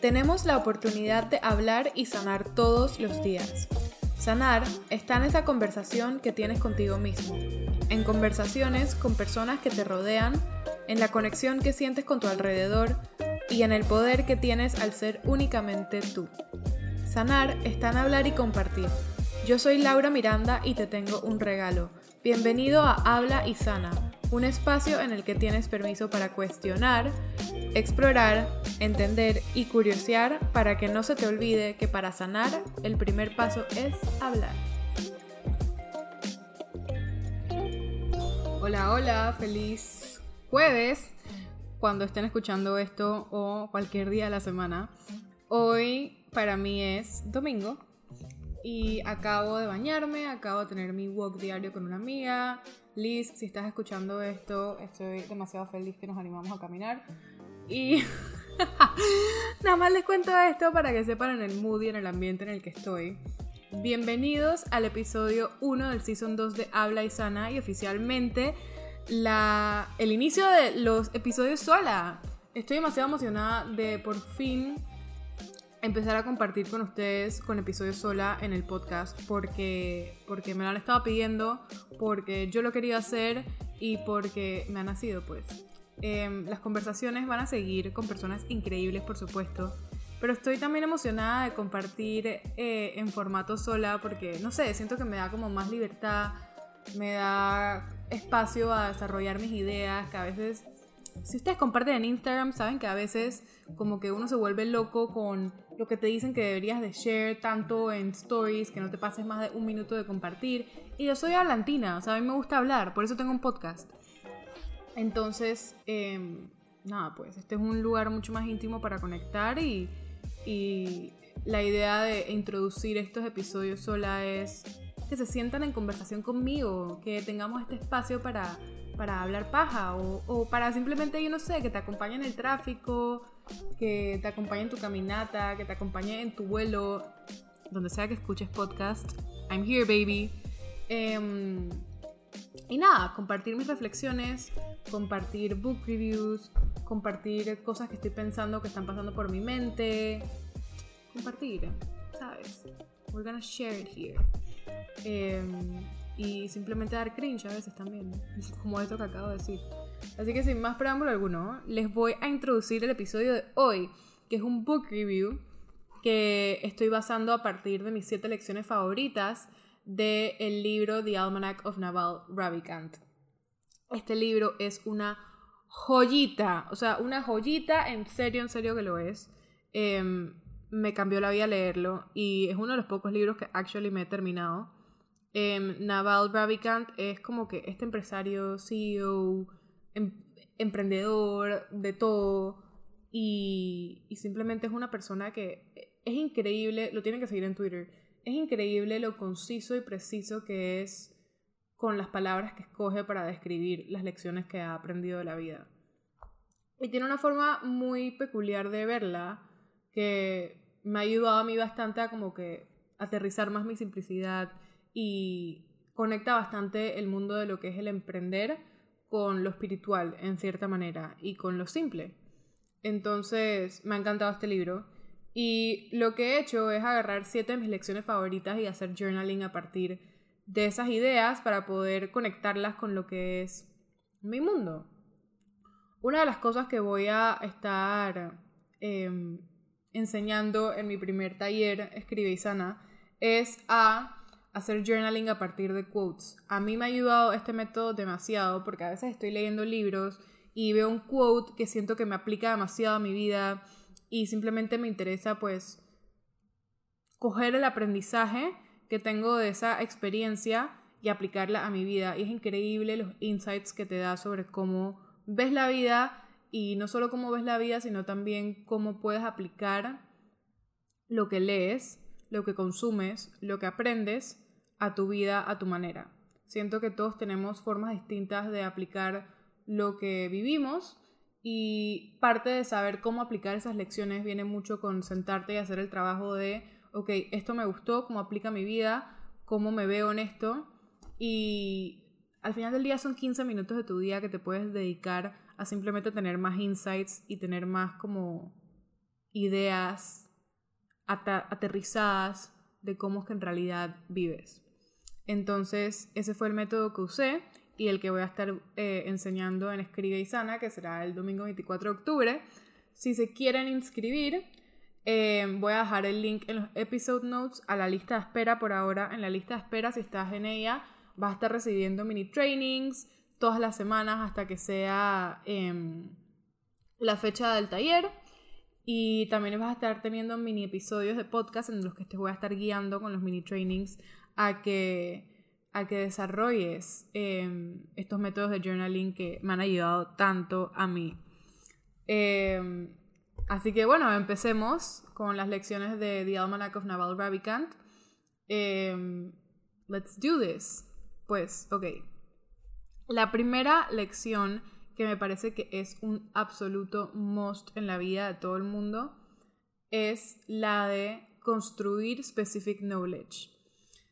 Tenemos la oportunidad de hablar y sanar todos los días. Sanar está en esa conversación que tienes contigo mismo, en conversaciones con personas que te rodean, en la conexión que sientes con tu alrededor y en el poder que tienes al ser únicamente tú. Sanar está en hablar y compartir. Yo soy Laura Miranda y te tengo un regalo. Bienvenido a Habla y Sana, un espacio en el que tienes permiso para cuestionar, explorar, entender y curiosear para que no se te olvide que para sanar el primer paso es hablar. Hola, hola, feliz jueves cuando estén escuchando esto o cualquier día de la semana. Hoy para mí es domingo y acabo de bañarme, acabo de tener mi walk diario con una amiga. Liz, si estás escuchando esto, estoy demasiado feliz que nos animamos a caminar. Y nada más les cuento esto para que sepan en el mood y en el ambiente en el que estoy. Bienvenidos al episodio 1 del Season 2 de Habla y Sana y oficialmente la, el inicio de los episodios sola. Estoy demasiado emocionada de por fin empezar a compartir con ustedes con episodios sola en el podcast porque, porque me lo han estado pidiendo, porque yo lo quería hacer y porque me ha nacido pues. Em, las conversaciones van a seguir con personas increíbles, por supuesto. Pero estoy también emocionada de compartir eh, en formato sola porque, no sé, siento que me da como más libertad, me da espacio a desarrollar mis ideas, que a veces, si ustedes comparten en Instagram, saben que a veces como que uno se vuelve loco con lo que te dicen que deberías de share tanto en stories, que no te pases más de un minuto de compartir. Y yo soy hablantina, o sea, a mí me gusta hablar, por eso tengo un podcast. Entonces, em, nada, pues este es un lugar mucho más íntimo para conectar y, la idea de introducir estos episodios sola es que se sientan en conversación conmigo, que tengamos este espacio para, para hablar paja o, o, para simplemente, yo no sé, que te acompañe en el tráfico, que te acompañe en tu caminata, que te acompañe en tu vuelo, donde sea que escuches podcast. I'm here, baby. Em, y nada, compartir mis reflexiones, compartir book reviews, compartir cosas que estoy pensando que están pasando por mi mente. Compartir, ¿sabes? We're gonna share it here. Em, y simplemente dar cringe a veces también, como esto que acabo de decir. Así que sin más preámbulo alguno, les voy a introducir el episodio de hoy, que es un book review que estoy basando a partir de mis siete lecciones favoritas del el libro The Almanac of Naval Ravikant. Este libro es una joyita, o sea, una joyita, en serio, en serio que lo es. Em, me cambió la vida leerlo y es uno de los pocos libros que actually me he terminado. Em, Naval Ravikant es como que este empresario, CEO, em, emprendedor, de todo, y, y simplemente es una persona que es increíble, lo tienen que seguir en Twitter es increíble lo conciso y preciso que es con las palabras que escoge para describir las lecciones que ha aprendido de la vida. Y tiene una forma muy peculiar de verla que me ha ayudado a mí bastante a como que aterrizar más mi simplicidad y conecta bastante el mundo de lo que es el emprender con lo espiritual en cierta manera y con lo simple. Entonces me ha encantado este libro y lo que he hecho es agarrar siete de mis lecciones favoritas y hacer journaling a partir de esas ideas para poder conectarlas con lo que es mi mundo. Una de las cosas que voy a estar em, enseñando en mi primer taller, Escribe y Sana, es a hacer journaling a partir de quotes. A mí me ha ayudado este método demasiado porque a veces estoy leyendo libros y veo un quote que siento que me aplica demasiado a mi vida y simplemente me interesa pues coger el aprendizaje que tengo de esa experiencia y aplicarla a mi vida. Y es increíble los insights que te da sobre cómo ves la vida y no solo cómo ves la vida, sino también cómo puedes aplicar lo que lees, lo que consumes, lo que aprendes a tu vida, a tu manera. Siento que todos tenemos formas distintas de aplicar lo que vivimos y parte de saber cómo aplicar esas lecciones viene mucho con sentarte y hacer el trabajo de, ok, esto me gustó, cómo aplica mi vida, cómo me veo en esto y al final del día son 15 minutos de tu día que te puedes dedicar a simplemente tener más insights y tener más como ideas aterrizadas de cómo es que en realidad vives. Entonces, ese fue el método que usé y el que voy a estar eh, enseñando en Escribe y Sana, que será el domingo 24 de octubre. Si se quieren inscribir, eh, voy a dejar el link en los episode notes a la lista de espera por ahora. En la lista de espera, si estás en ella, vas a estar recibiendo mini trainings todas las semanas hasta que sea em, la fecha del taller. Y también vas a estar teniendo mini episodios de podcast en los que te voy a estar guiando con los mini trainings a que, a que desarrolles em, estos métodos de journaling que me han ayudado tanto a mí. Em, así que bueno, empecemos con las lecciones de The Almanac of Naval Ravikant. Let's do this. Pues, ok. La primera lección que me parece que es un absoluto must en la vida de todo el mundo es la de construir specific knowledge.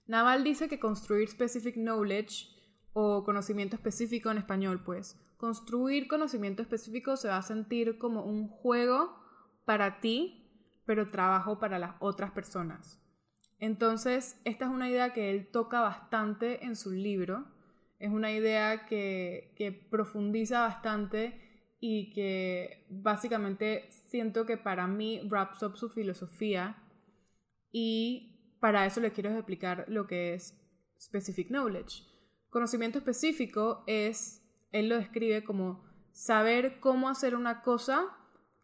Naval dice que construir specific knowledge o conocimiento específico en español, pues, construir conocimiento específico se va a sentir como un juego para ti, pero trabajo para las otras personas. Entonces, esta es una idea que él toca bastante en su libro. Es una idea que, que profundiza bastante y que básicamente siento que para mí wraps up su filosofía y para eso le quiero explicar lo que es specific knowledge. Conocimiento específico es, él lo describe como saber cómo hacer una cosa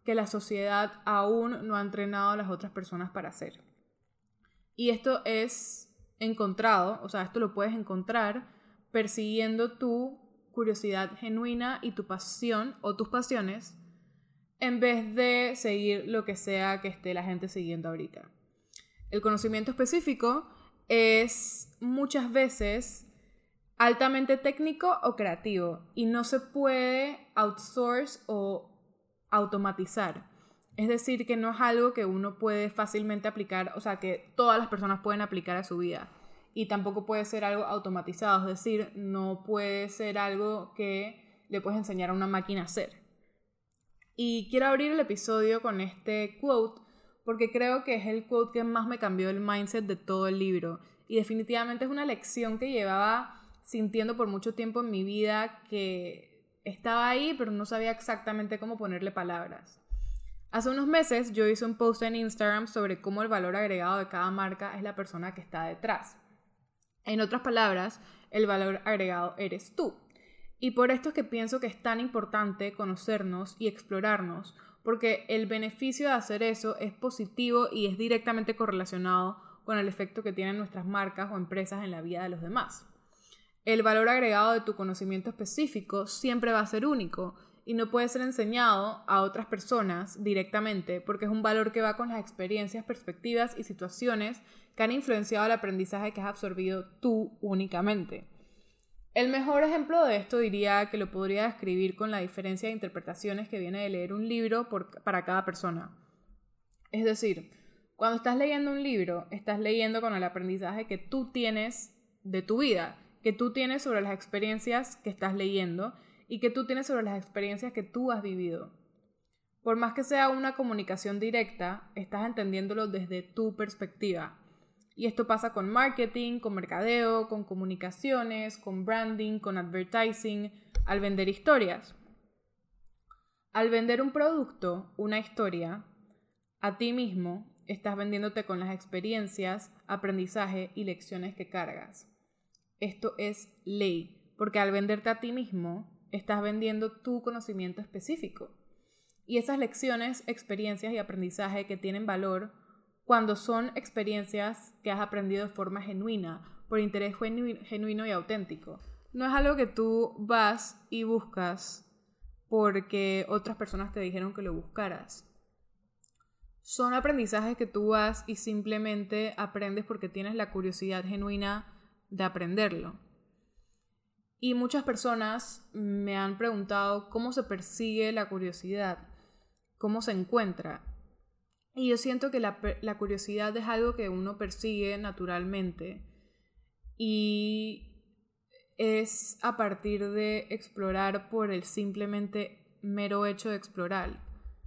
que la sociedad aún no ha entrenado a las otras personas para hacer. Y esto es encontrado, o sea, esto lo puedes encontrar persiguiendo tu curiosidad genuina y tu pasión o tus pasiones en vez de seguir lo que sea que esté la gente siguiendo ahorita. El conocimiento específico es muchas veces altamente técnico o creativo y no se puede outsource o automatizar. Es decir, que no es algo que uno puede fácilmente aplicar, o sea, que todas las personas pueden aplicar a su vida. Y tampoco puede ser algo automatizado, es decir, no puede ser algo que le puedes enseñar a una máquina a hacer. Y quiero abrir el episodio con este quote porque creo que es el quote que más me cambió el mindset de todo el libro. Y definitivamente es una lección que llevaba sintiendo por mucho tiempo en mi vida que estaba ahí, pero no sabía exactamente cómo ponerle palabras. Hace unos meses yo hice un post en Instagram sobre cómo el valor agregado de cada marca es la persona que está detrás. En otras palabras, el valor agregado eres tú. Y por esto es que pienso que es tan importante conocernos y explorarnos, porque el beneficio de hacer eso es positivo y es directamente correlacionado con el efecto que tienen nuestras marcas o empresas en la vida de los demás. El valor agregado de tu conocimiento específico siempre va a ser único y no puede ser enseñado a otras personas directamente porque es un valor que va con las experiencias, perspectivas y situaciones que han influenciado el aprendizaje que has absorbido tú únicamente. El mejor ejemplo de esto diría que lo podría describir con la diferencia de interpretaciones que viene de leer un libro para cada persona. Es decir, cuando estás leyendo un libro, estás leyendo con el aprendizaje que tú tienes de tu vida, que tú tienes sobre las experiencias que estás leyendo y que tú tienes sobre las experiencias que tú has vivido. Por más que sea una comunicación directa, estás entendiéndolo desde tu perspectiva. Y esto pasa con marketing, con mercadeo, con comunicaciones, con branding, con advertising, al vender historias. Al vender un producto, una historia, a ti mismo estás vendiéndote con las experiencias, aprendizaje y lecciones que cargas. Esto es ley, porque al venderte a ti mismo, estás vendiendo tu conocimiento específico. Y esas lecciones, experiencias y aprendizaje que tienen valor cuando son experiencias que has aprendido de forma genuina, por interés genuino y auténtico. No es algo que tú vas y buscas porque otras personas te dijeron que lo buscaras. Son aprendizajes que tú vas y simplemente aprendes porque tienes la curiosidad genuina de aprenderlo. Y muchas personas me han preguntado cómo se persigue la curiosidad, cómo se encuentra. Y yo siento que la, curiosidad es algo que uno persigue naturalmente. y es a partir de explorar por el simplemente mero hecho de explorar,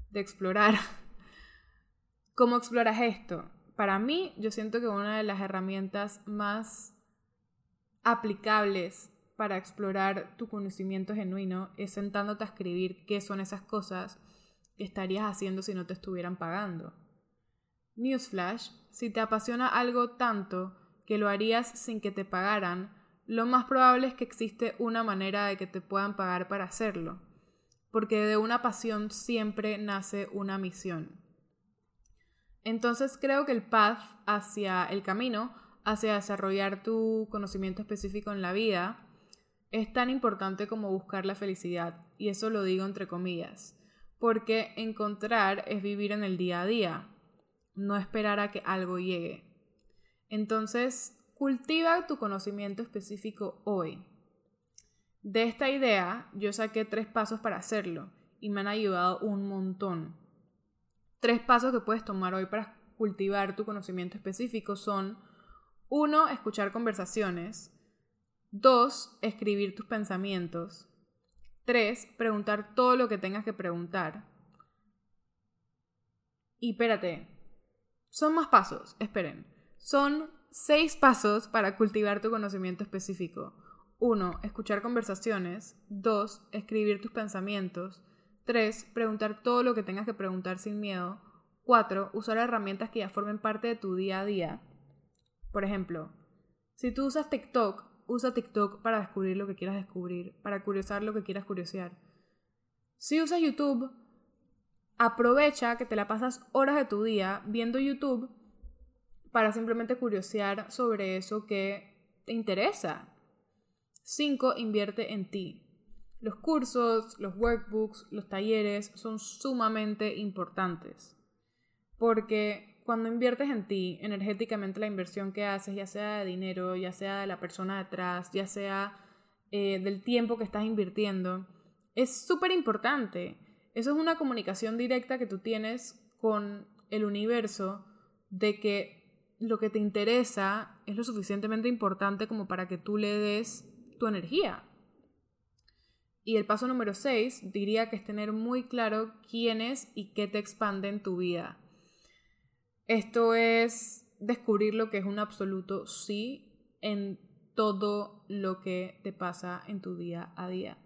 de explorar. ¿Cómo exploras esto? Para mí, yo siento que una de las herramientas más aplicables para explorar tu conocimiento genuino es sentándote a escribir qué son esas cosas que estarías haciendo si no te estuvieran pagando. Newsflash, si te apasiona algo tanto que lo harías sin que te pagaran, lo más probable es que existe una manera de que te puedan pagar para hacerlo, porque de una pasión siempre nace una misión. Entonces creo que el path hacia el camino, hacia desarrollar tu conocimiento específico en la vida, es tan importante como buscar la felicidad, y eso lo digo entre comillas, porque encontrar es vivir en el día a día, no esperar a que algo llegue. Entonces, cultiva tu conocimiento específico hoy. De esta idea, yo saqué tres pasos para hacerlo y me han ayudado un montón. Tres pasos que puedes tomar hoy para cultivar tu conocimiento específico son uno, Escuchar conversaciones. 2. Escribir tus pensamientos. 3. Preguntar todo lo que tengas que preguntar. Y espérate, son más pasos, esperen. Son seis pasos para cultivar tu conocimiento específico. 1. Escuchar conversaciones. 2. Escribir tus pensamientos. 3. Preguntar todo lo que tengas que preguntar sin miedo. 4. Usar herramientas que ya formen parte de tu día a día. Por ejemplo, si tú usas TikTok, usa TikTok para descubrir lo que quieras descubrir, para curiosar lo que quieras curiosear. Si usas YouTube, aprovecha que te la pasas horas de tu día viendo YouTube para simplemente curiosear sobre eso que te interesa. 5. Invierte en ti. Los cursos, los workbooks, los talleres son sumamente importantes porque cuando inviertes en ti, energéticamente la inversión que haces, ya sea de dinero, ya sea de la persona detrás, ya sea eh, del tiempo que estás invirtiendo, es súper importante. Eso es una comunicación directa que tú tienes con el universo de que lo que te interesa es lo suficientemente importante como para que tú le des tu energía. Y el paso número 6 diría que es tener muy claro quién es y qué te expande en tu vida. Esto es descubrir lo que es un absoluto sí en todo lo que te pasa en tu día a día.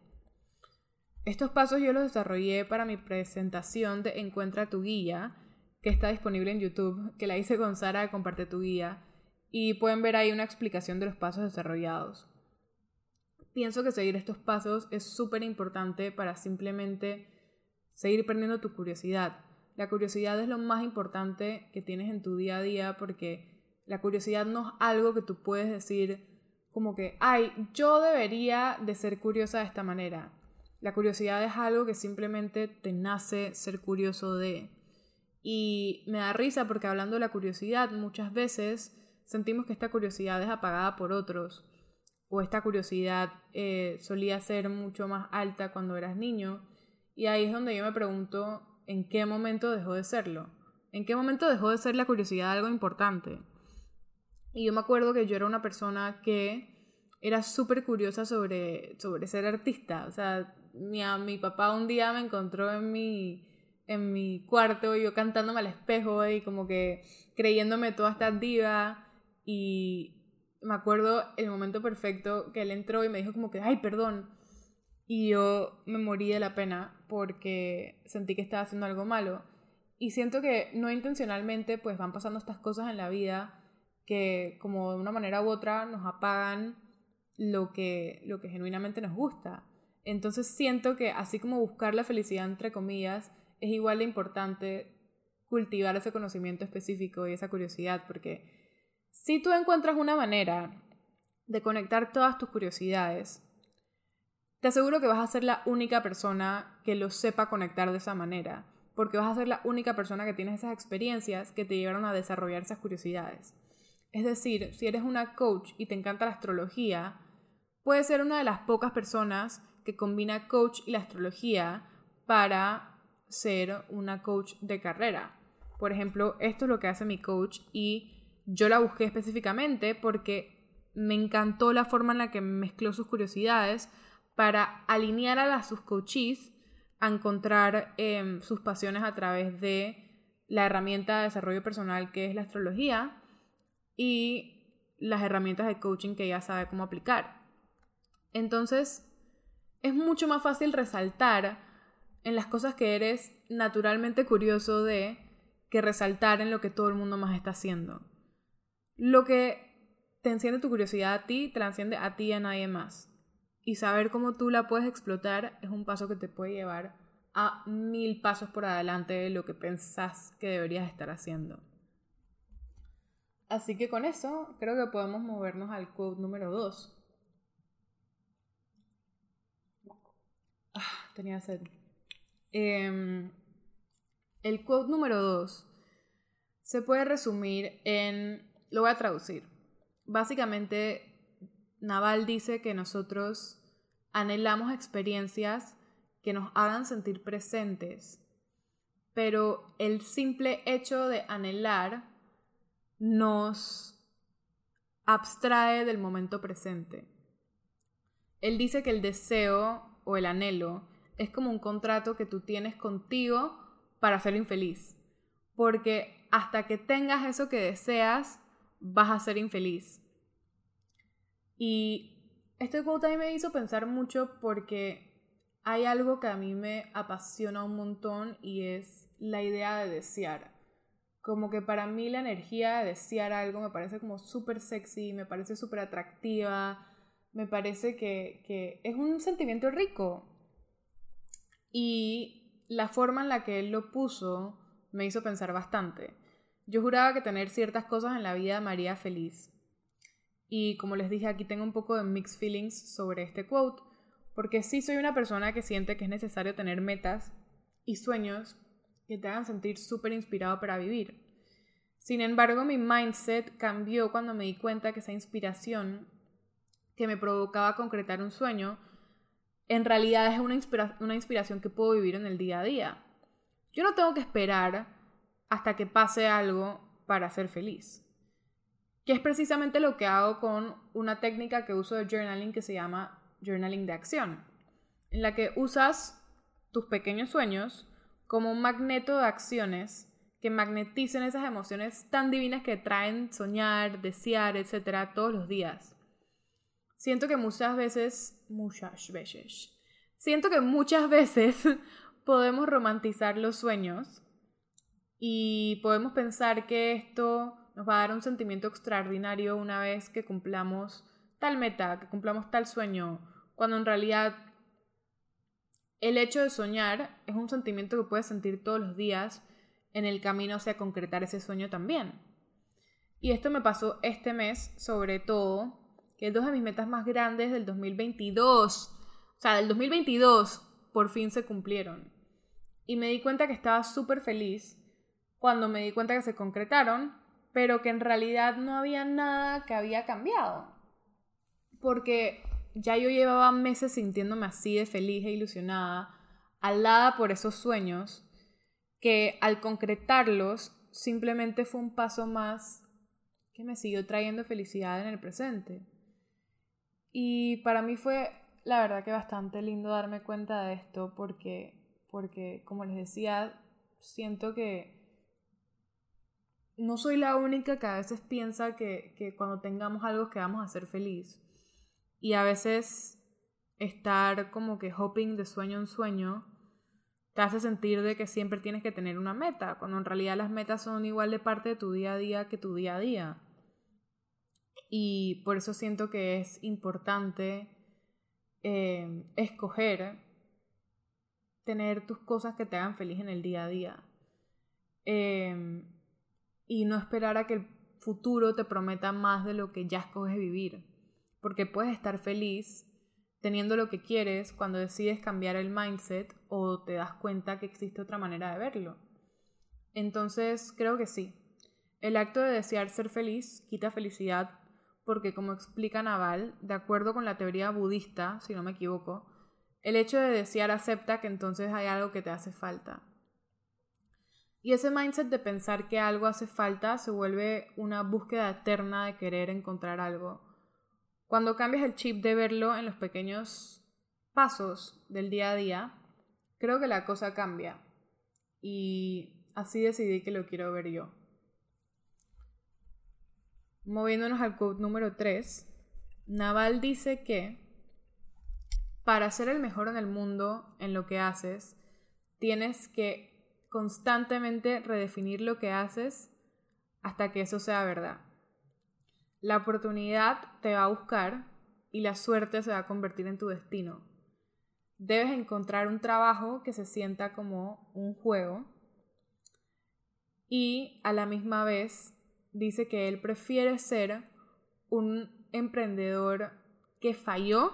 Estos pasos yo los desarrollé para mi presentación de Encuentra tu guía, que está disponible en YouTube, que la hice con Sara Comparte tu guía, y pueden ver ahí una explicación de los pasos desarrollados. Pienso que seguir estos pasos es súper importante para simplemente seguir perdiendo tu curiosidad, la curiosidad es lo más importante que tienes en tu día a día porque la curiosidad no es algo que tú puedes decir como que, ay, yo debería de ser curiosa de esta manera. La curiosidad es algo que simplemente te nace ser curioso de. Y me da risa porque hablando de la curiosidad, muchas veces sentimos que esta curiosidad es apagada por otros. O esta curiosidad eh, solía ser mucho más alta cuando eras niño. Y ahí es donde yo me pregunto en qué momento dejó de serlo. ¿En qué momento dejó de ser la curiosidad algo importante? Y yo me acuerdo que yo era una persona que era súper curiosa sobre, sobre ser artista. O sea, mi, mi papá un día me encontró en mi, en mi cuarto, yo cantándome al espejo y como que creyéndome toda esta diva. Y me acuerdo el momento perfecto que él entró y me dijo como que, ay, perdón, y yo me morí de la pena porque sentí que estaba haciendo algo malo. Y siento que no intencionalmente pues van pasando estas cosas en la vida que como de una manera u otra nos apagan lo que, lo que genuinamente nos gusta. Entonces siento que así como buscar la felicidad entre comillas, es igual de importante cultivar ese conocimiento específico y esa curiosidad, porque si tú encuentras una manera de conectar todas tus curiosidades te aseguro que vas a ser la única persona que lo sepa conectar de esa manera, porque vas a ser la única persona que tienes esas experiencias que te llevaron a desarrollar esas curiosidades. Es decir, si eres una coach y te encanta la astrología, puedes ser una de las pocas personas que combina coach y la astrología para ser una coach de carrera. Por ejemplo, esto es lo que hace mi coach y yo la busqué específicamente porque me encantó la forma en la que mezcló sus curiosidades para alinear a las, sus coaches a encontrar em, sus pasiones a través de la herramienta de desarrollo personal que es la astrología y las herramientas de coaching que ella sabe cómo aplicar. Entonces, es mucho más fácil resaltar en las cosas que eres naturalmente curioso de que resaltar en lo que todo el mundo más está haciendo. Lo que te enciende tu curiosidad a ti, te la enciende a ti y a nadie más. Y saber cómo tú la puedes explotar es un paso que te puede llevar a mil pasos por adelante de lo que pensás que deberías estar haciendo. Así que con eso creo que podemos movernos al quote número 2. Ah, tenía sed. Em, el quote número 2 se puede resumir en, lo voy a traducir. Básicamente, Naval dice que nosotros anhelamos experiencias que nos hagan sentir presentes, pero el simple hecho de anhelar nos abstrae del momento presente. Él dice que el deseo o el anhelo es como un contrato que tú tienes contigo para ser infeliz, porque hasta que tengas eso que deseas, vas a ser infeliz. Y este quote a mí me hizo pensar mucho porque hay algo que a mí me apasiona un montón y es la idea de desear. Como que para mí la energía de desear algo me parece como súper sexy, me parece súper atractiva, me parece que, que es un sentimiento rico. Y la forma en la que él lo puso me hizo pensar bastante. Yo juraba que tener ciertas cosas en la vida me haría feliz. Y como les dije, aquí tengo un poco de mixed feelings sobre este quote, porque sí soy una persona que siente que es necesario tener metas y sueños que te hagan sentir súper inspirado para vivir. Sin embargo, mi mindset cambió cuando me di cuenta que esa inspiración que me provocaba concretar un sueño, en realidad es una, una inspiración que puedo vivir en el día a día. Yo no tengo que esperar hasta que pase algo para ser feliz. Que es precisamente lo que hago con una técnica que uso de journaling que se llama journaling de acción, en la que usas tus pequeños sueños como un magneto de acciones que magneticen esas emociones tan divinas que traen soñar, desear, etcétera, todos los días. Siento que muchas veces, muchas veces, siento que muchas veces podemos romantizar los sueños y podemos pensar que esto nos va a dar un sentimiento extraordinario una vez que cumplamos tal meta, que cumplamos tal sueño, cuando en realidad el hecho de soñar es un sentimiento que puedes sentir todos los días en el camino hacia concretar ese sueño también. Y esto me pasó este mes, sobre todo, que dos de mis metas más grandes del 2022, o sea, del 2022, por fin se cumplieron. Y me di cuenta que estaba súper feliz cuando me di cuenta que se concretaron, pero que en realidad no había nada que había cambiado. Porque ya yo llevaba meses sintiéndome así de feliz e ilusionada, alada por esos sueños, que al concretarlos simplemente fue un paso más que me siguió trayendo felicidad en el presente. Y para mí fue, la verdad que bastante lindo darme cuenta de esto porque, porque como les decía, siento que no soy la única que a veces piensa que, que cuando tengamos algo que vamos a ser feliz. Y a veces estar como que hopping de sueño en sueño te hace sentir de que siempre tienes que tener una meta, cuando en realidad las metas son igual de parte de tu día a día que tu día a día. Y por eso siento que es importante eh, escoger tener tus cosas que te hagan feliz en el día a día. Eh, y no esperar a que el futuro te prometa más de lo que ya escoges vivir porque puedes estar feliz teniendo lo que quieres cuando decides cambiar el mindset o te das cuenta que existe otra manera de verlo. Entonces, creo que sí. El acto de desear ser feliz quita felicidad porque, como explica Naval, de acuerdo con la teoría budista, si no me equivoco, el hecho de desear acepta que entonces hay algo que te hace falta. Y ese mindset de pensar que algo hace falta se vuelve una búsqueda eterna de querer encontrar algo Cuando cambias el chip de verlo en los pequeños pasos del día a día, creo que la cosa cambia. Y así decidí que lo quiero ver yo. Moviéndonos al quote número 3, Naval dice que para ser el mejor en el mundo en lo que haces, tienes que constantemente redefinir lo que haces hasta que eso sea verdad. La oportunidad te va a buscar y la suerte se va a convertir en tu destino. Debes encontrar un trabajo que se sienta como un juego y a la misma vez dice que él prefiere ser un emprendedor que falló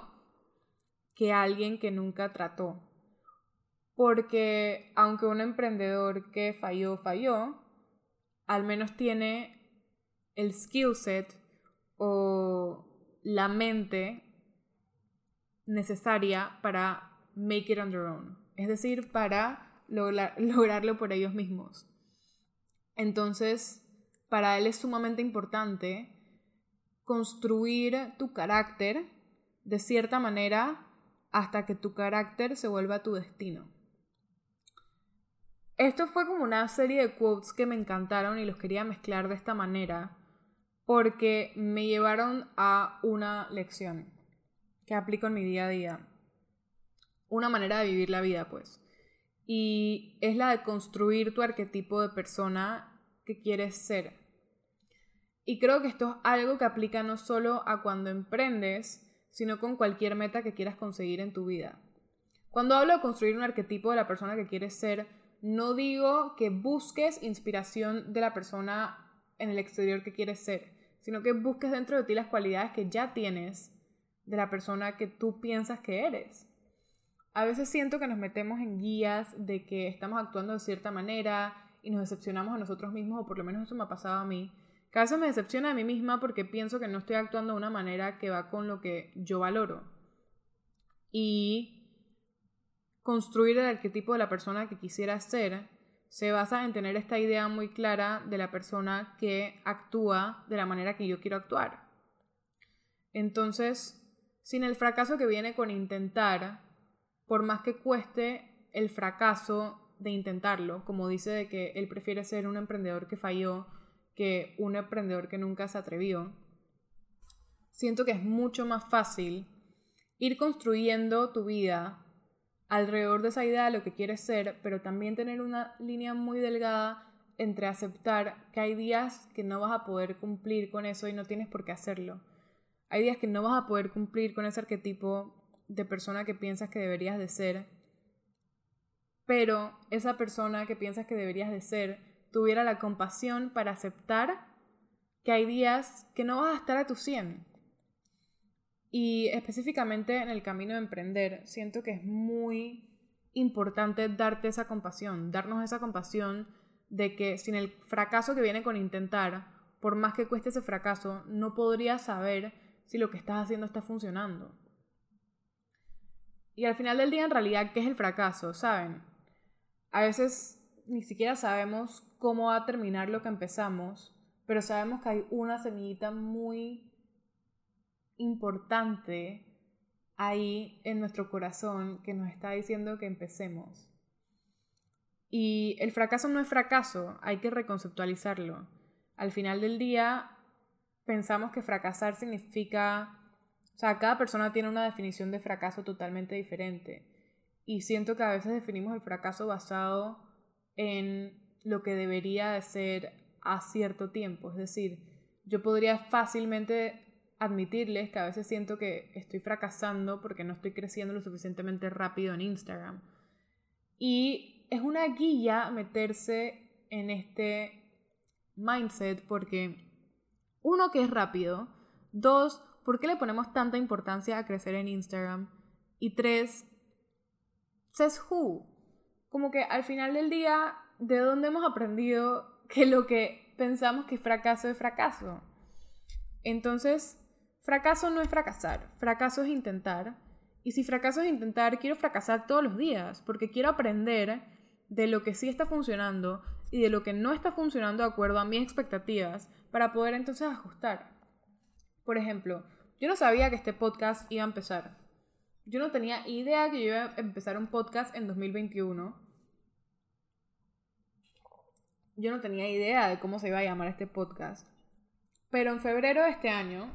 que alguien que nunca trató. Porque aunque un emprendedor que falló, falló, al menos tiene el skill set o la mente necesaria para make it on their own. Es decir, para lograrlo por ellos mismos. Entonces, para él es sumamente importante construir tu carácter de cierta manera hasta que tu carácter se vuelva tu destino. Esto fue como una serie de quotes que me encantaron y los quería mezclar de esta manera porque me llevaron a una lección que aplico en mi día a día. Una manera de vivir la vida, pues. Y es la de construir tu arquetipo de persona que quieres ser. Y creo que esto es algo que aplica no solo a cuando emprendes, sino con cualquier meta que quieras conseguir en tu vida. Cuando hablo de construir un arquetipo de la persona que quieres ser, no digo que busques inspiración de la persona en el exterior que quieres ser, sino que busques dentro de ti las cualidades que ya tienes de la persona que tú piensas que eres. A veces siento que nos metemos en guías de que estamos actuando de cierta manera y nos decepcionamos a nosotros mismos, o por lo menos eso me ha pasado a mí, cada vez me decepciona a mí misma porque pienso que no estoy actuando de una manera que va con lo que yo valoro. Y construir el arquetipo de la persona que quisiera ser se basa en tener esta idea muy clara de la persona que actúa de la manera que yo quiero actuar. Entonces, sin el fracaso que viene con intentar, por más que cueste el fracaso de intentarlo, como dice de que él prefiere ser un emprendedor que falló que un emprendedor que nunca se atrevió, siento que es mucho más fácil ir construyendo tu vida alrededor de esa idea de lo que quieres ser, pero también tener una línea muy delgada entre aceptar que hay días que no vas a poder cumplir con eso y no tienes por qué hacerlo. Hay días que no vas a poder cumplir con ese arquetipo de persona que piensas que deberías de ser, pero esa persona que piensas que deberías de ser tuviera la compasión para aceptar que hay días que no vas a estar a tu 100. Y específicamente en el camino de emprender, siento que es muy importante darte esa compasión, darnos esa compasión de que sin el fracaso que viene con intentar, por más que cueste ese fracaso, no podrías saber si lo que estás haciendo está funcionando. Y al final del día, en realidad, ¿qué es el fracaso? ¿Saben? A veces ni siquiera sabemos cómo va a terminar lo que empezamos, pero sabemos que hay una semillita muy importante ahí en nuestro corazón que nos está diciendo que empecemos. Y el fracaso no es fracaso, hay que reconceptualizarlo. Al final del día pensamos que fracasar significa, o sea, cada persona tiene una definición de fracaso totalmente diferente. Y siento que a veces definimos el fracaso basado en lo que debería de ser a cierto tiempo. Es decir, yo podría fácilmente admitirles que a veces siento que estoy fracasando porque no estoy creciendo lo suficientemente rápido en Instagram. Y es una guía meterse en este mindset porque, uno, que es rápido, dos, ¿por qué le ponemos tanta importancia a crecer en Instagram? Y tres, says who? como que al final del día, ¿de dónde hemos aprendido que lo que pensamos que fracaso es fracaso? Entonces, fracaso no es fracasar, fracaso es intentar. Y si fracaso es intentar, quiero fracasar todos los días, porque quiero aprender de lo que sí está funcionando y de lo que no está funcionando de acuerdo a mis expectativas para poder entonces ajustar. Por ejemplo, Yo no sabía que este podcast iba a empezar. Yo no tenía idea que yo iba a empezar un podcast en 2021. Yo no tenía idea de cómo se iba a llamar este podcast. Pero en febrero de este año,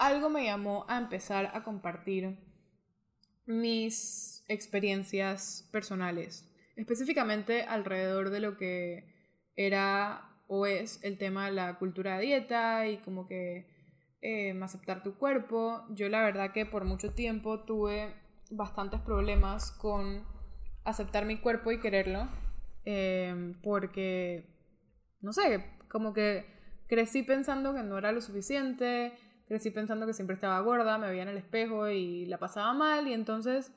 algo me llamó a empezar a compartir mis experiencias personales, específicamente alrededor de lo que era o es el tema de la cultura de dieta y como que eh, aceptar tu cuerpo. Yo la verdad que por mucho tiempo tuve bastantes problemas con aceptar mi cuerpo y quererlo, eh, porque, no sé, como que crecí pensando que no era lo suficiente, crecí pensando que siempre estaba gorda, me veía en el espejo y la pasaba mal y entonces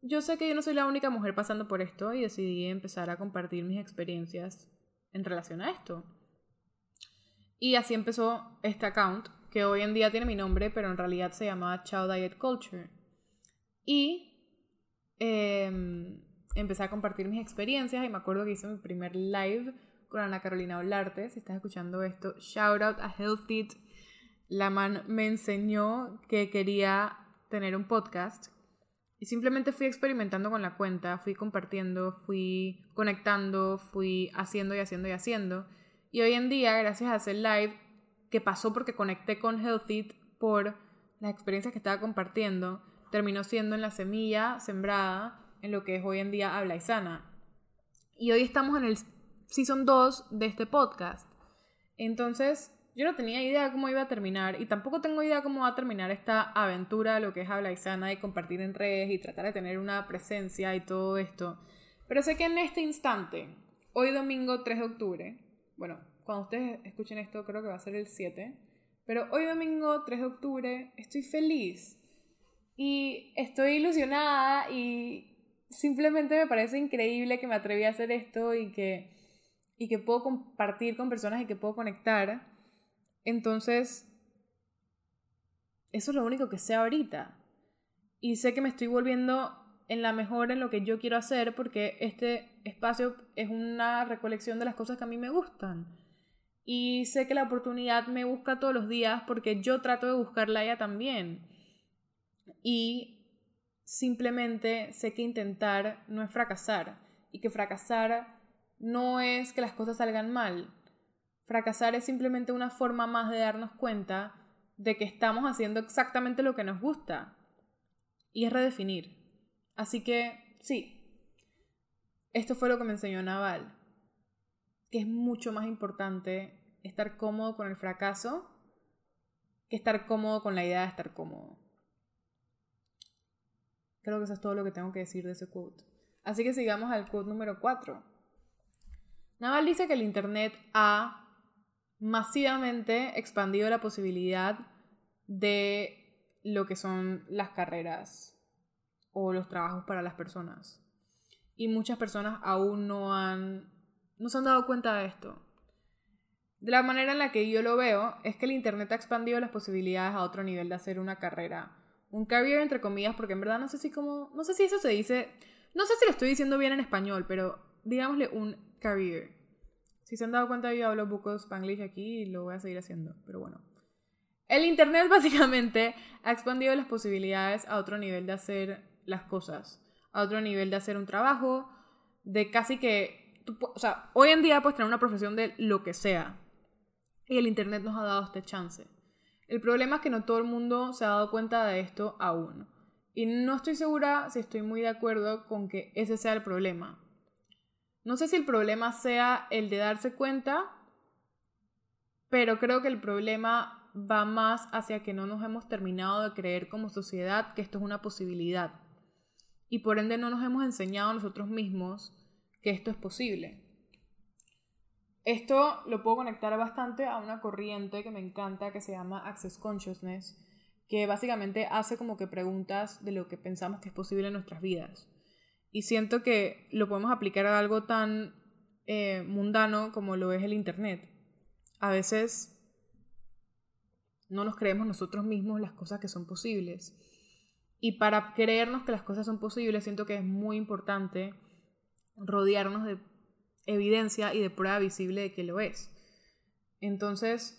yo sé que yo no soy la única mujer pasando por esto y decidí empezar a compartir mis experiencias en relación a esto. Y así empezó este account, que hoy en día tiene mi nombre, pero en realidad se llamaba Chow Diet Culture. Y em, empecé a compartir mis experiencias y me acuerdo que hice mi primer live con Ana Carolina Olarte. Si estás escuchando esto, shout out a Health La man me enseñó que quería tener un podcast y simplemente fui experimentando con la cuenta, fui compartiendo, fui conectando, fui haciendo y haciendo y haciendo. Y hoy en día, gracias a hacer live, que pasó porque conecté con Healthy por las experiencias que estaba compartiendo, terminó siendo en la semilla sembrada en lo que es hoy en día Habla y Sana. Y hoy estamos en el season 2 de este podcast. Entonces, yo no tenía idea cómo iba a terminar y tampoco tengo idea cómo va a terminar esta aventura, lo que es habla y sana y compartir en redes y tratar de tener una presencia y todo esto. Pero sé que en este instante, hoy domingo 3 de octubre, bueno, cuando ustedes escuchen esto creo que va a ser el 7, pero hoy domingo 3 de octubre estoy feliz y estoy ilusionada y simplemente me parece increíble que me atreví a hacer esto y que, y que puedo compartir con personas y que puedo conectar entonces, eso es lo único que sé ahorita. Y sé que me estoy volviendo en la mejor en lo que yo quiero hacer porque este espacio es una recolección de las cosas que a mí me gustan. Y sé que la oportunidad me busca todos los días porque yo trato de buscarla ella también. Y simplemente sé que intentar no es fracasar. Y que fracasar no es que las cosas salgan mal. Fracasar es simplemente una forma más de darnos cuenta de que estamos haciendo exactamente lo que nos gusta. Y es redefinir. Así que, sí, esto fue lo que me enseñó Naval, que es mucho más importante estar cómodo con el fracaso que estar cómodo con la idea de estar cómodo. Creo que eso es todo lo que tengo que decir de ese quote. Así que sigamos al quote número 4. Naval dice que el Internet ha masivamente expandido la posibilidad de lo que son las carreras o los trabajos para las personas. Y muchas personas aún no han no se han dado cuenta de esto. De la manera en la que yo lo veo es que el internet ha expandido las posibilidades a otro nivel de hacer una carrera, un career entre comillas, porque en verdad no sé si como no sé si eso se dice, no sé si lo estoy diciendo bien en español, pero digámosle un career. Si se han dado cuenta, yo hablo poco spanglish aquí y lo voy a seguir haciendo, pero bueno. El Internet básicamente ha expandido las posibilidades a otro nivel de hacer las cosas, a otro nivel de hacer un trabajo, de casi que, o sea, hoy en día puedes tener una profesión de lo que sea. Y el Internet nos ha dado este chance. El problema es que no todo el mundo se ha dado cuenta de esto aún. Y no estoy segura si estoy muy de acuerdo con que ese sea el problema. No sé si el problema sea el de darse cuenta, pero creo que el problema va más hacia que no nos hemos terminado de creer como sociedad que esto es una posibilidad. Y por ende no nos hemos enseñado a nosotros mismos que esto es posible. Esto lo puedo conectar bastante a una corriente que me encanta que se llama Access Consciousness, que básicamente hace como que preguntas de lo que pensamos que es posible en nuestras vidas. Y siento que lo podemos aplicar a algo tan eh, mundano como lo es el Internet. A veces no nos creemos nosotros mismos las cosas que son posibles. Y para creernos que las cosas son posibles, siento que es muy importante rodearnos de evidencia y de prueba visible de que lo es. Entonces,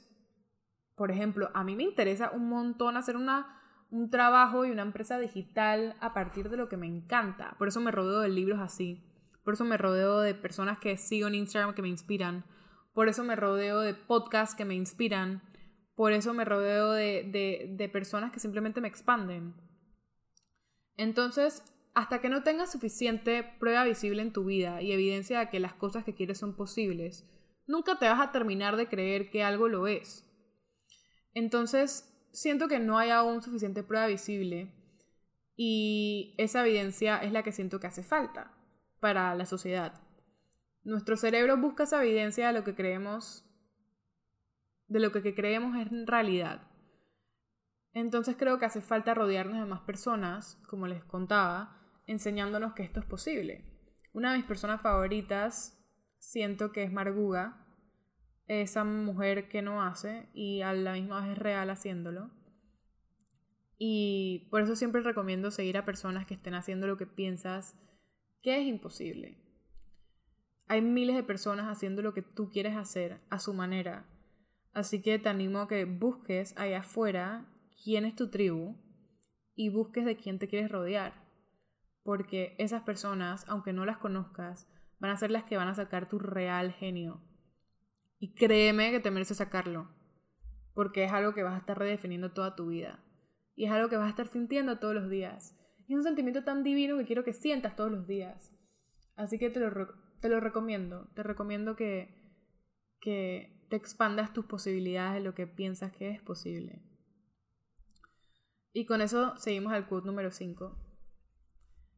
por ejemplo, a mí me interesa un montón hacer una, un trabajo y una empresa digital a partir de lo que me encanta. Por eso me rodeo de libros así. Por eso me rodeo de personas que sigo en Instagram que me inspiran. Por eso me rodeo de podcasts que me inspiran. Por eso me rodeo de, de personas que simplemente me expanden. Entonces, hasta que no tengas suficiente prueba visible en tu vida y evidencia de que las cosas que quieres son posibles, nunca te vas a terminar de creer que algo lo es. Entonces, siento que no hay aún suficiente prueba visible y esa evidencia es la que siento que hace falta para la sociedad. Nuestro cerebro busca esa evidencia de lo que creemos de lo que creemos es realidad. Entonces creo que hace falta rodearnos de más personas, como les contaba, enseñándonos que esto es posible. Una de mis personas favoritas siento que es Marguga, esa mujer que no hace y a la misma vez es real haciéndolo. Y por eso siempre recomiendo seguir a personas que estén haciendo lo que piensas que es imposible. Hay miles de personas haciendo lo que tú quieres hacer a su manera. Así que te animo a que busques allá afuera quién es tu tribu y busques de quién te quieres rodear. Porque esas personas, aunque no las conozcas, van a ser las que van a sacar tu real genio. Y créeme que te mereces sacarlo. Porque es algo que vas a estar redefiniendo toda tu vida. Y es algo que vas a estar sintiendo todos los días. Y es un sentimiento tan divino que quiero que sientas todos los días. Así que te lo, te lo recomiendo. Te recomiendo que, que te expandas tus posibilidades de lo que piensas que es posible. Y con eso seguimos al quote número 5.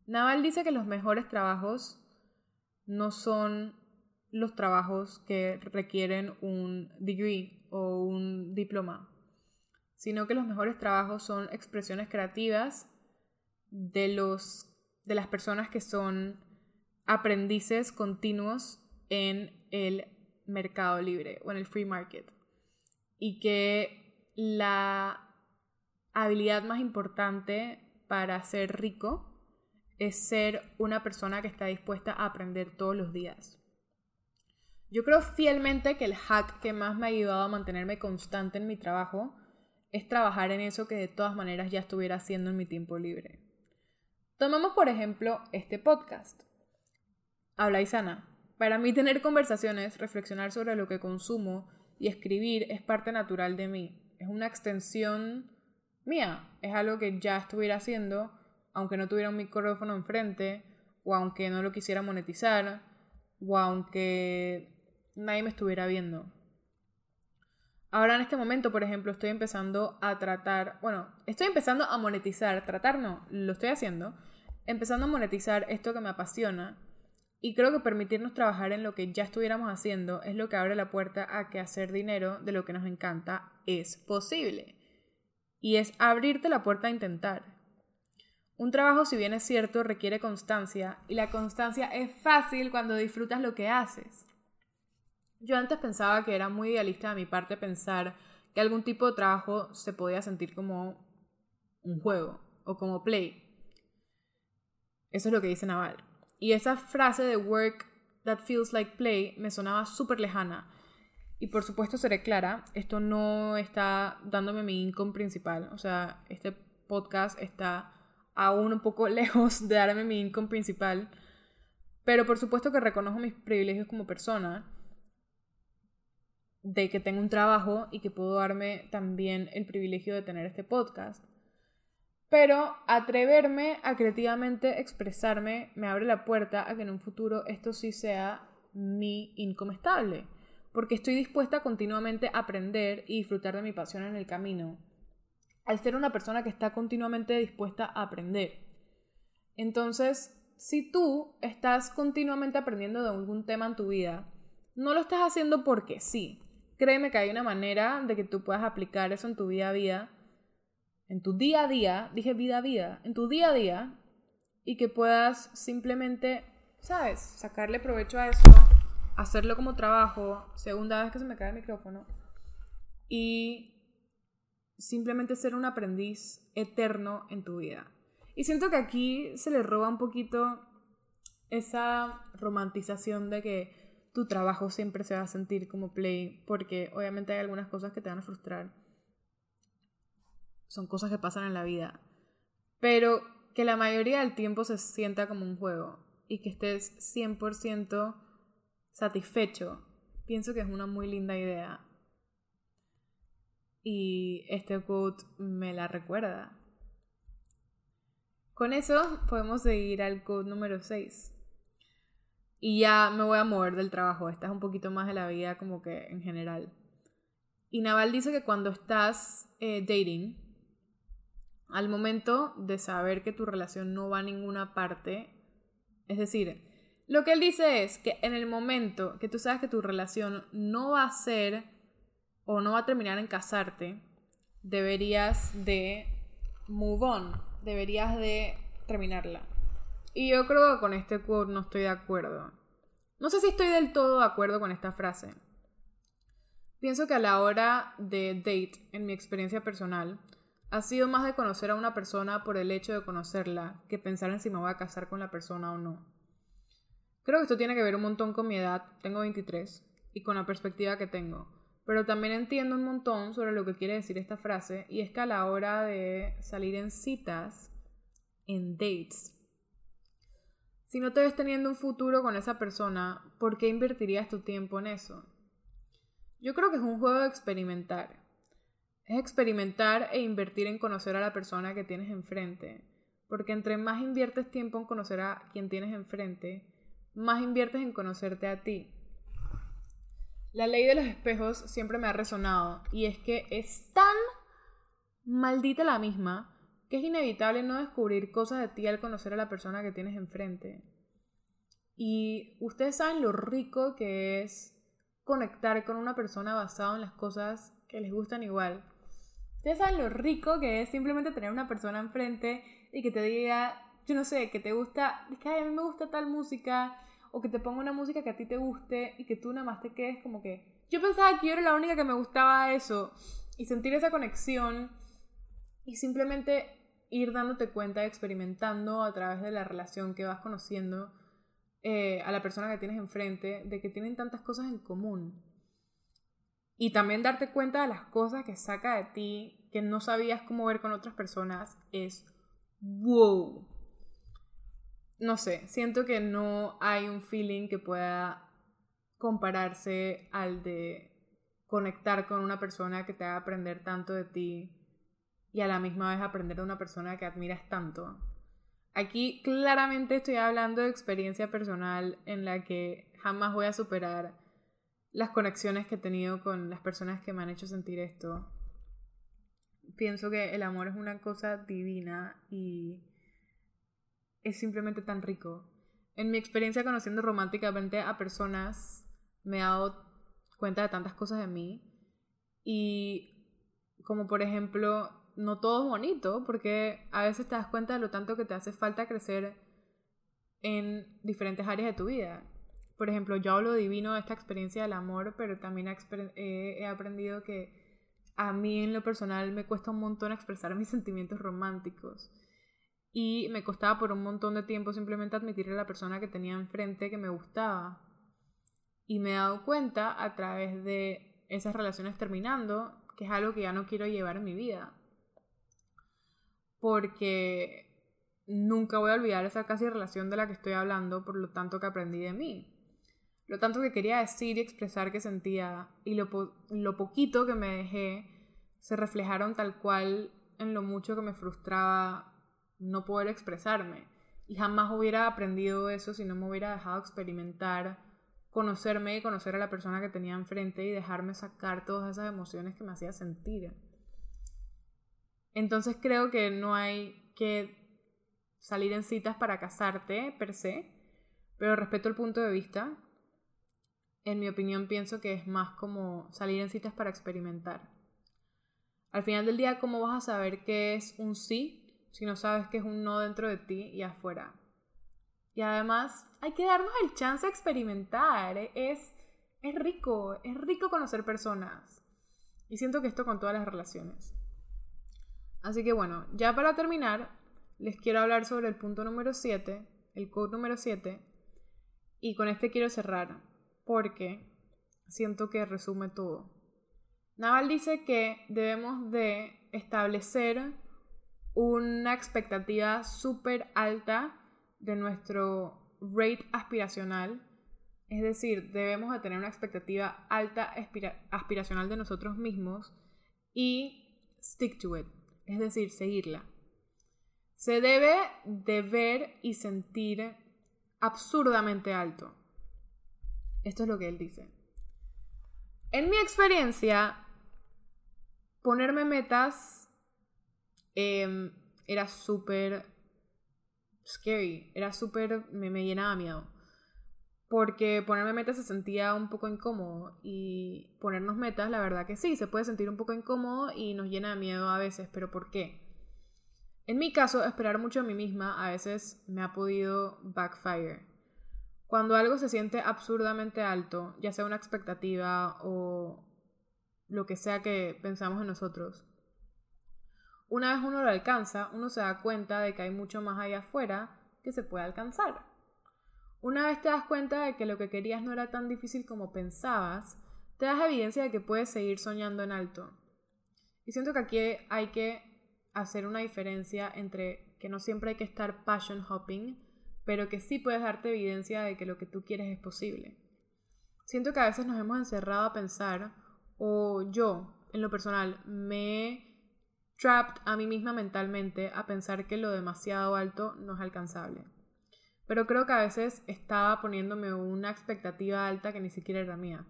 Naval dice que los mejores trabajos no son los trabajos que requieren un degree o un diploma, sino que los mejores trabajos son expresiones creativas de, los, de las personas que son aprendices continuos en el mercado libre o en el free market. Y que la habilidad más importante para ser rico es ser una persona que está dispuesta a aprender todos los días. Yo creo fielmente que el hack que más me ha ayudado a mantenerme constante en mi trabajo es trabajar en eso que de todas maneras ya estuviera haciendo en mi tiempo libre. Tomamos por ejemplo este podcast. Habla y sana. Para mí tener conversaciones, reflexionar sobre lo que consumo y escribir es parte natural de mí. Es una extensión mía. Es algo que ya estuviera haciendo, aunque no tuviera un micrófono enfrente, o aunque no lo quisiera monetizar, o aunque nadie me estuviera viendo. Ahora en este momento, por ejemplo, estoy empezando a tratar, bueno, estoy empezando a monetizar, tratar no, lo estoy haciendo, empezando a monetizar esto que me apasiona y creo que permitirnos trabajar en lo que ya estuviéramos haciendo es lo que abre la puerta a que hacer dinero de lo que nos encanta es posible y es abrirte la puerta a intentar. Un trabajo, si bien es cierto, requiere constancia y la constancia es fácil cuando disfrutas lo que haces. Yo antes pensaba que era muy idealista de mi parte pensar que algún tipo de trabajo se podía sentir como un juego o como play. Eso es lo que dice Naval. Y esa frase de work that feels like play me sonaba súper lejana y por supuesto seré clara, esto no está dándome mi income principal. O sea, este podcast está aún un poco lejos de darme mi income principal. Pero por supuesto que reconozco mis privilegios como persona. De que tengo un trabajo y que puedo darme también el privilegio de tener este podcast. Pero atreverme a creativamente expresarme me abre la puerta a que en un futuro esto sí sea mi income estable porque estoy dispuesta continuamente a aprender y disfrutar de mi pasión en el camino. Al ser una persona que está continuamente dispuesta a aprender. Entonces, si tú estás continuamente aprendiendo de algún tema en tu vida, no lo estás haciendo porque sí. Créeme que hay una manera de que tú puedas aplicar eso en tu vida a vida, en tu día a día, dije vida a vida, en tu día a día, y que puedas simplemente, ¿sabes?, sacarle provecho a eso hacerlo como trabajo, segunda vez que se me cae el micrófono, y simplemente ser un aprendiz eterno en tu vida. Y siento que aquí se le roba un poquito esa romantización de que tu trabajo siempre se va a sentir como play, porque obviamente hay algunas cosas que te van a frustrar. son cosas que pasan en la vida, pero que la mayoría del tiempo se sienta como un juego y que estés 100% satisfecho, pienso que es una muy linda idea. Y este quote me la recuerda. Con eso podemos seguir al quote número 6. Y ya me voy a mover del trabajo. Esta es un poquito más de la vida como que en general. Y Naval dice que cuando estás eh, dating, al momento de saber que tu relación no va a ninguna parte, es decir, lo que él dice es que en el momento que tú sabes que tu relación no va a ser o no va a terminar en casarte, deberías de move on, deberías de terminarla. Y yo creo que con este quote no estoy de acuerdo. No sé si estoy del todo de acuerdo con esta frase. Pienso que a la hora de date, en mi experiencia personal, ha sido más de conocer a una persona por el hecho de conocerla que pensar en si me voy a casar con la persona o no. Creo que esto tiene que ver un montón con mi edad, tengo 23, y con la perspectiva que tengo. Pero también entiendo un montón sobre lo que quiere decir esta frase, y es que a la hora de salir en citas, en dates, si no te ves teniendo un futuro con esa persona, ¿por qué invertirías tu tiempo en eso? Yo creo que es un juego de experimentar. Es experimentar e invertir en conocer a la persona que tienes enfrente. Porque entre más inviertes tiempo en conocer a quien tienes enfrente, más inviertes en conocerte a ti. La ley de los espejos siempre me ha resonado y es que es tan maldita la misma que es inevitable no descubrir cosas de ti al conocer a la persona que tienes enfrente. Y ustedes saben lo rico que es conectar con una persona basado en las cosas que les gustan igual. Ustedes saben lo rico que es simplemente tener una persona enfrente y que te diga, yo no sé, que te gusta, que a mí me gusta tal música, o que te ponga una música que a ti te guste y que tú nada más te quedes como que, yo pensaba que yo era la única que me gustaba eso, y sentir esa conexión y simplemente ir dándote cuenta, experimentando a través de la relación que vas conociendo eh, a la persona que tienes enfrente, de que tienen tantas cosas en común. Y también darte cuenta de las cosas que saca de ti, que no sabías cómo ver con otras personas, es wow. No sé, siento que no hay un feeling que pueda compararse al de conectar con una persona que te haga aprender tanto de ti y a la misma vez aprender de una persona que admiras tanto. Aquí claramente estoy hablando de experiencia personal en la que jamás voy a superar las conexiones que he tenido con las personas que me han hecho sentir esto. Pienso que el amor es una cosa divina y es simplemente tan rico. En mi experiencia conociendo románticamente a personas me he dado cuenta de tantas cosas de mí y como por ejemplo no todo es bonito, porque a veces te das cuenta de lo tanto que te hace falta crecer en diferentes áreas de tu vida. Por ejemplo, yo hablo divino de esta experiencia del amor, pero también he aprendido que a mí en lo personal me cuesta un montón expresar mis sentimientos románticos. Y me costaba por un montón de tiempo simplemente admitirle a la persona que tenía enfrente que me gustaba. Y me he dado cuenta a través de esas relaciones terminando que es algo que ya no quiero llevar en mi vida porque nunca voy a olvidar esa casi relación de la que estoy hablando por lo tanto que aprendí de mí. Lo tanto que quería decir y expresar que sentía y lo, lo poquito que me dejé se reflejaron tal cual en lo mucho que me frustraba no poder expresarme. Y jamás hubiera aprendido eso si no me hubiera dejado experimentar, conocerme y conocer a la persona que tenía enfrente y dejarme sacar todas esas emociones que me hacía sentir. Entonces creo que no hay que salir en citas para casarte per se, pero respeto el punto de vista. En mi opinión pienso que es más como salir en citas para experimentar. Al final del día, ¿cómo vas a saber qué es un sí si no sabes qué es un no dentro de ti y afuera? Y además, hay que darnos el chance de experimentar. Es, es rico, es rico conocer personas. Y siento que esto con todas las relaciones. Así que bueno, ya para terminar, les quiero hablar sobre el punto número 7, el code número 7, y con este quiero cerrar, porque siento que resume todo. Naval dice que debemos de establecer una expectativa súper alta de nuestro rate aspiracional. Es decir, debemos de tener una expectativa alta aspiracional de nosotros mismos y stick to it. Es decir, seguirla. Se debe de ver y sentir absurdamente alto. Esto es lo que él dice. En mi experiencia, ponerme metas Em, era súper scary, era súper, me, me llenaba miedo. Porque ponerme metas se sentía un poco incómodo y ponernos metas, la verdad que sí, se puede sentir un poco incómodo y nos llena de miedo a veces, pero ¿por qué? En mi caso, esperar mucho a mí misma a veces me ha podido backfire. Cuando algo se siente absurdamente alto, ya sea una expectativa o lo que sea que pensamos en nosotros, una vez uno lo alcanza, uno se da cuenta de que hay mucho más allá afuera que se puede alcanzar. Una vez te das cuenta de que lo que querías no era tan difícil como pensabas, te das evidencia de que puedes seguir soñando en alto. Y siento que aquí hay que hacer una diferencia entre que no siempre hay que estar passion hopping, pero que sí puedes darte evidencia de que lo que tú quieres es posible. Siento que a veces nos hemos encerrado a pensar, o yo, en lo personal, me trapped a mí misma mentalmente a pensar que lo demasiado alto no es alcanzable. Pero creo que a veces estaba poniéndome una expectativa alta que ni siquiera era mía.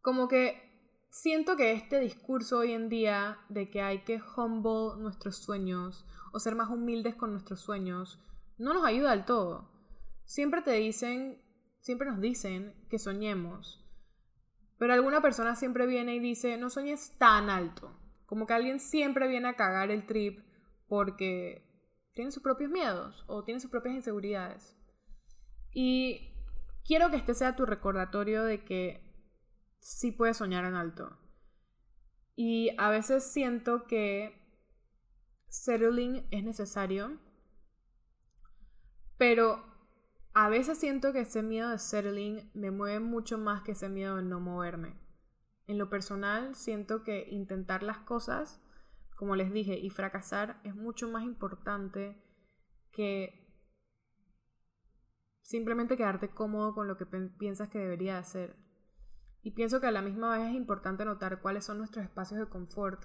Como que siento que este discurso hoy en día de que hay que humble nuestros sueños o ser más humildes con nuestros sueños no nos ayuda del todo. Siempre te dicen, siempre nos dicen que soñemos. Pero alguna persona siempre viene y dice, no sueñes tan alto. Como que alguien siempre viene a cagar el trip porque tiene sus propios miedos o tiene sus propias inseguridades. Y quiero que este sea tu recordatorio de que sí puedes soñar en alto. Y a veces siento que settling es necesario, pero a veces siento que ese miedo de settling me mueve mucho más que ese miedo de no moverme. En lo personal, siento que intentar las cosas, como les dije, y fracasar es mucho más importante que simplemente quedarte cómodo con lo que piensas que debería hacer. Y pienso que a la misma vez es importante notar cuáles son nuestros espacios de confort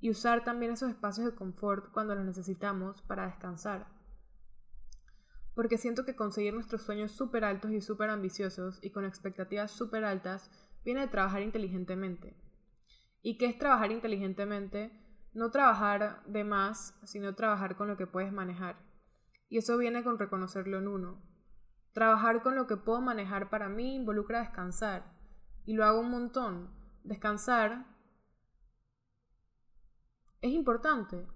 y usar también esos espacios de confort cuando los necesitamos para descansar. Porque siento que conseguir nuestros sueños súper altos y súper ambiciosos y con expectativas súper altas viene de trabajar inteligentemente. ¿Y qué es trabajar inteligentemente? No trabajar de más, sino trabajar con lo que puedes manejar. Y eso viene con reconocerlo en uno. Trabajar con lo que puedo manejar para mí involucra descansar. Y lo hago un montón. Descansar es importante.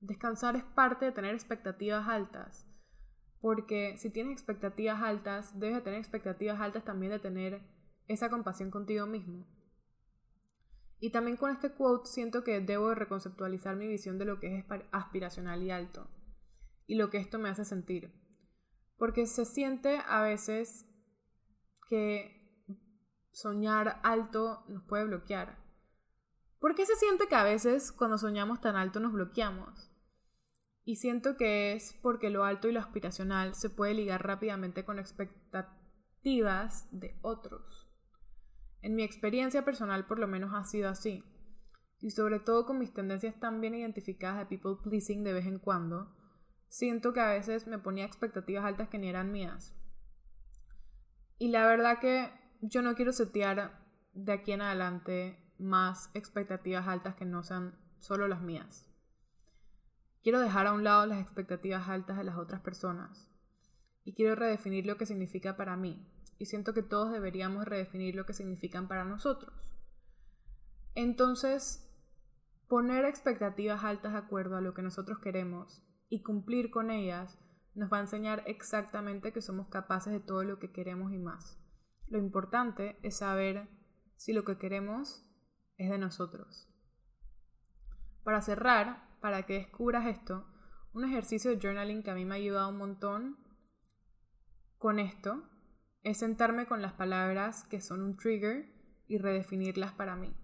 Descansar es parte de tener expectativas altas. Porque si tienes expectativas altas, debes de tener expectativas altas también de tener esa compasión contigo mismo. Y también con este quote siento que debo reconceptualizar mi visión de lo que es aspiracional y alto y lo que esto me hace sentir. Porque se siente a veces que soñar alto nos puede bloquear. ¿Por qué se siente que a veces cuando soñamos tan alto nos bloqueamos? Y siento que es porque lo alto y lo aspiracional se puede ligar rápidamente con expectativas de otros. En mi experiencia personal por lo menos ha sido así. Y sobre todo con mis tendencias tan bien identificadas de people pleasing de vez en cuando, siento que a veces me ponía expectativas altas que ni eran mías. Y la verdad que yo no quiero setear de aquí en adelante más expectativas altas que no sean solo las mías. Quiero dejar a un lado las expectativas altas de las otras personas y quiero redefinir lo que significa para mí, y siento que todos deberíamos redefinir lo que significan para nosotros. Entonces, poner expectativas altas de acuerdo a lo que nosotros queremos y cumplir con ellas nos va a enseñar exactamente que somos capaces de todo lo que queremos y más. Lo importante es saber si lo que queremos es de nosotros. Para cerrar, para que descubras esto, un ejercicio de journaling que a mí me ha ayudado un montón con esto es sentarme con las palabras que son un trigger y redefinirlas para mí.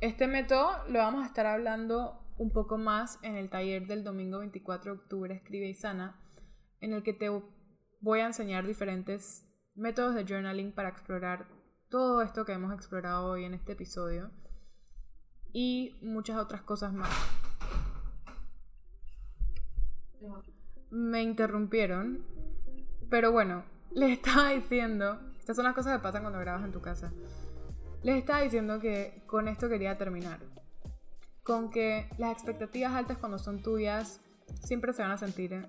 Este método lo vamos a estar hablando un poco más en el taller del domingo 24 de octubre, Escribe y Sana, en el que te voy a enseñar diferentes métodos de journaling para explorar todo esto que hemos explorado hoy en este episodio y muchas otras cosas más. Me interrumpieron, pero bueno, les estaba diciendo, estas son las cosas que pasan cuando grabas en tu casa. Les estaba diciendo que con esto quería terminar. Con que las expectativas altas cuando son tuyas siempre se van a sentir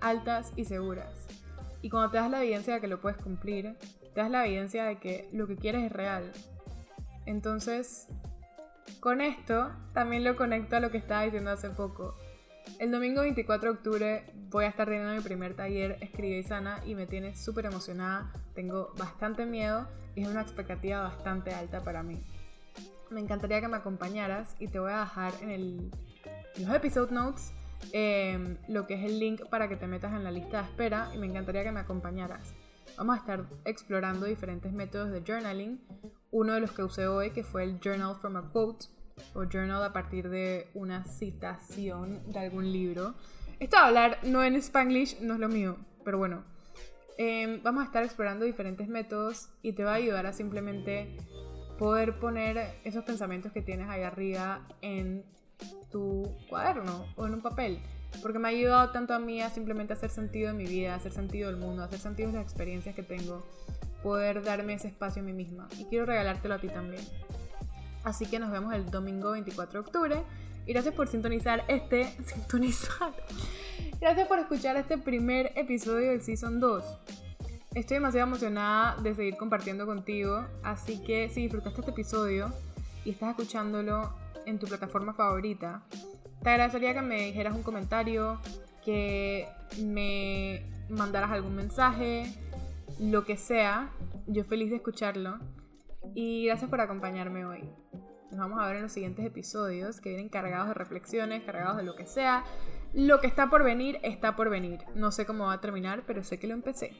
altas y seguras. Y cuando te das la evidencia de que lo puedes cumplir, te das la evidencia de que lo que quieres es real. Entonces, con esto también lo conecto a lo que estaba diciendo hace poco. El domingo 24 de octubre voy a estar teniendo mi primer taller Escribe y Sana y me tiene súper emocionada. Tengo bastante miedo y es una expectativa bastante alta para mí. Me encantaría que me acompañaras y te voy a dejar en, el, los episode notes em, lo que es el link para que te metas en la lista de espera y me encantaría que me acompañaras. Vamos a estar explorando diferentes métodos de journaling. Uno de los que usé hoy que fue el Journal from a Quote o journal a partir de una citación de algún libro. Esto de hablar no en spanglish no es lo mío, pero bueno. Em, vamos a estar explorando diferentes métodos y te va a ayudar a simplemente poder poner esos pensamientos que tienes ahí arriba en tu cuaderno o en un papel. Porque me ha ayudado tanto a mí a simplemente hacer sentido en mi vida, hacer sentido del mundo, hacer sentido de las experiencias que tengo, poder darme ese espacio a mí misma. Y quiero regalártelo a ti también. Así que nos vemos el domingo 24 de octubre. Y gracias por sintonizar este. Sintonizar. Gracias por escuchar este primer episodio del Season 2. Estoy demasiado emocionada de seguir compartiendo contigo. Así que si disfrutaste este episodio y estás escuchándolo en tu plataforma favorita, te agradecería que me dijeras un comentario, que me mandaras algún mensaje, lo que sea. Yo feliz de escucharlo. Y gracias por acompañarme hoy. Nos vamos a ver en los siguientes episodios que vienen cargados de reflexiones, cargados de lo que sea. Lo que está por venir, está por venir. No sé cómo va a terminar, pero sé que lo empecé.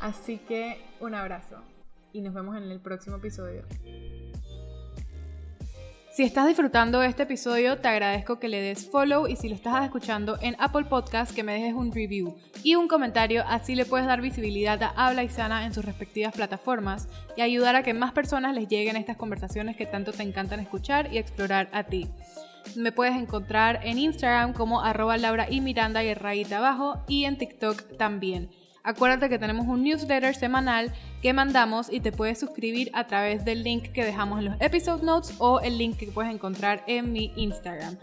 Así que un abrazo y nos vemos en el próximo episodio. Si estás disfrutando este episodio, te agradezco que le des follow y si lo estás escuchando en Apple Podcast, que me dejes un review y un comentario, así le puedes dar visibilidad a Habla y Sana en sus respectivas plataformas y ayudar a que más personas les lleguen estas conversaciones que tanto te encantan escuchar y explorar a ti. Me puedes encontrar en Instagram como arroba Laura y Miranda y rayita abajo y en TikTok también. Acuérdate que tenemos un newsletter semanal que mandamos y te puedes suscribir a través del link que dejamos en los episode notes o el link que puedes encontrar en mi Instagram.